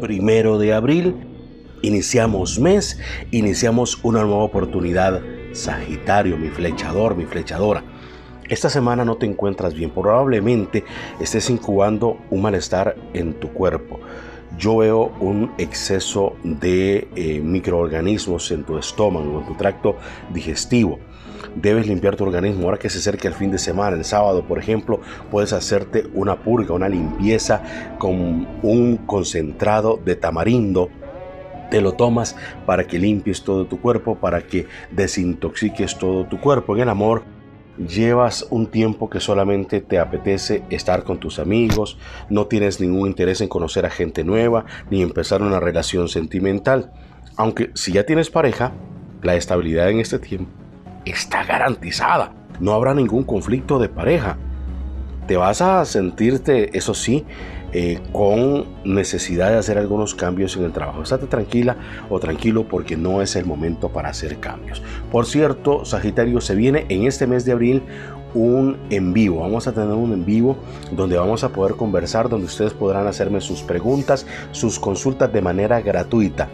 primero de abril. Iniciamos mes, iniciamos una nueva oportunidad. Sagitario, mi flechador, mi flechadora. Esta semana no te encuentras bien, probablemente estés incubando un malestar en tu cuerpo. Yo veo un exceso de eh, microorganismos en tu estómago, en tu tracto digestivo debes limpiar tu organismo. Ahora que se acerca el fin de semana, el sábado, por ejemplo, puedes hacerte una purga, una limpieza con un concentrado de tamarindo te lo tomas para que limpies todo tu cuerpo, para que desintoxiques todo tu cuerpo. En el amor llevas un tiempo que solamente te apetece estar con tus amigos, no tienes ningún interés en conocer a gente nueva ni empezar una relación sentimental. Aunque si ya tienes pareja, la estabilidad en este tiempo está garantizada. No habrá ningún conflicto de pareja. Te vas a sentirte, eso sí, eh, con necesidad de hacer algunos cambios en el trabajo. Estate tranquila o tranquilo porque no es el momento para hacer cambios. Por cierto, Sagitario, se viene en este mes de abril un en vivo. Vamos a tener un en vivo donde vamos a poder conversar, donde ustedes podrán hacerme sus preguntas, sus consultas de manera gratuita.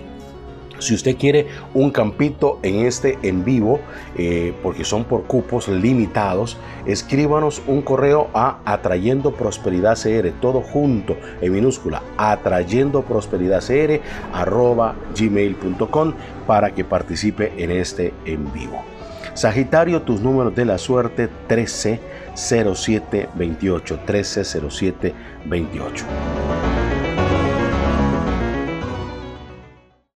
Si usted quiere un campito en este en vivo, eh, porque son por cupos limitados, escríbanos un correo a atrayendo prosperidad cr, todo junto en minúscula, atrayendo prosperidad cr arroba gmail.com para que participe en este en vivo. Sagitario, tus números de la suerte 13 07 28 13 07 28.